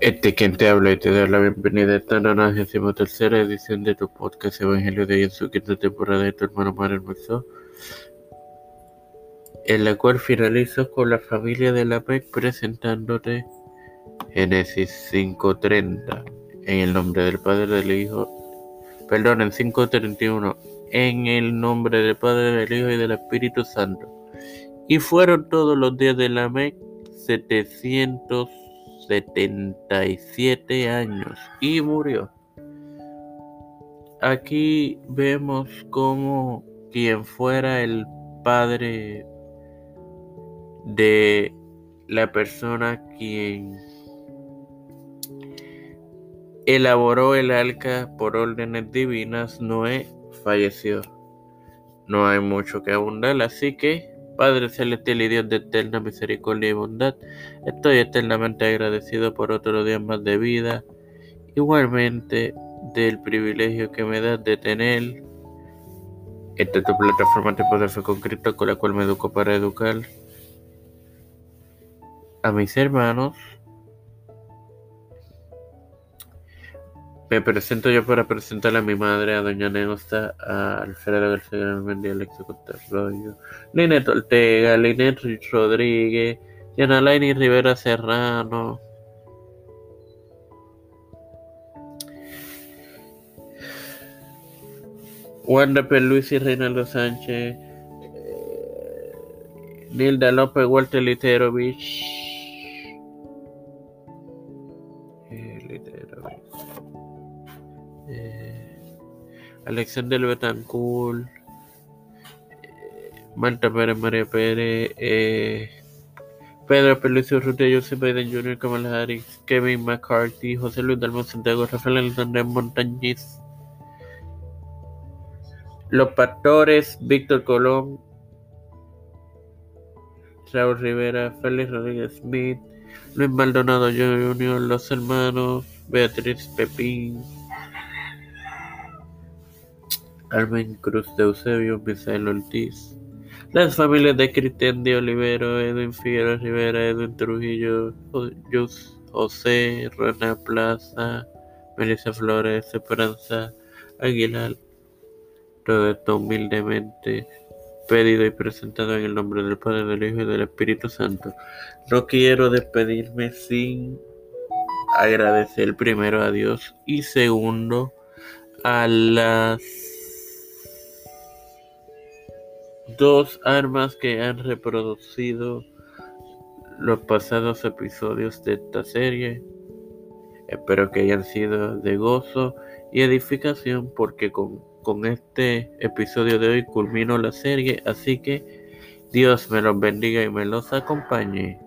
Este quien te habla y te da la bienvenida a esta 93 edición de tu podcast Evangelio de Jesús, quinta temporada de tu hermano Mar Hermoso, en la cual finalizo con la familia de la PEC presentándote Génesis 5.30, en el nombre del Padre, del Hijo, perdón, en 5.31, en el nombre del Padre, del Hijo y del Espíritu Santo. Y fueron todos los días de la PEC 700 77 años y murió. Aquí vemos como quien fuera el padre de la persona quien elaboró el arca por órdenes divinas, Noé falleció. No hay mucho que abundar, así que Padre celestial y Dios de eterna misericordia y bondad, estoy eternamente agradecido por otro día más de vida, igualmente del privilegio que me das de tener. Esta tu plataforma de poder fue con Cristo con la cual me educo para educar a mis hermanos Me presento yo para presentar a mi madre, a Doña Neosta, a Alfredo García Mendy, Alexio Rollo, Linet Ortega, Linet Rodríguez, Yanalaini Rivera Serrano. Wanda Luis y Reinaldo Sánchez, eh, Nilda López, Walter Literovich. Alexander Betancourt, Marta Pérez, María Pérez, eh, Pedro Pelucio Rutia, Joseph Biden Jr., Kamala Harris, Kevin McCarthy, José Luis Dalmón Santiago, Rafael Alexander Montañiz, Los Pastores, Víctor Colón, Raúl Rivera, Félix Rodríguez Smith, Luis Maldonado Jr., Los Hermanos, Beatriz Pepín, Armen Cruz de Eusebio, Misael Ortiz. Las familias de Cristian de Olivero, Edwin Figueroa Rivera, Edwin Trujillo, José, Rona Plaza, Melissa Flores, Esperanza Aguilar. Todo esto humildemente pedido y presentado en el nombre del Padre, del Hijo y del Espíritu Santo. No quiero despedirme sin agradecer primero a Dios y segundo a las dos armas que han reproducido los pasados episodios de esta serie. Espero que hayan sido de gozo y edificación porque con, con este episodio de hoy culmino la serie, así que Dios me los bendiga y me los acompañe.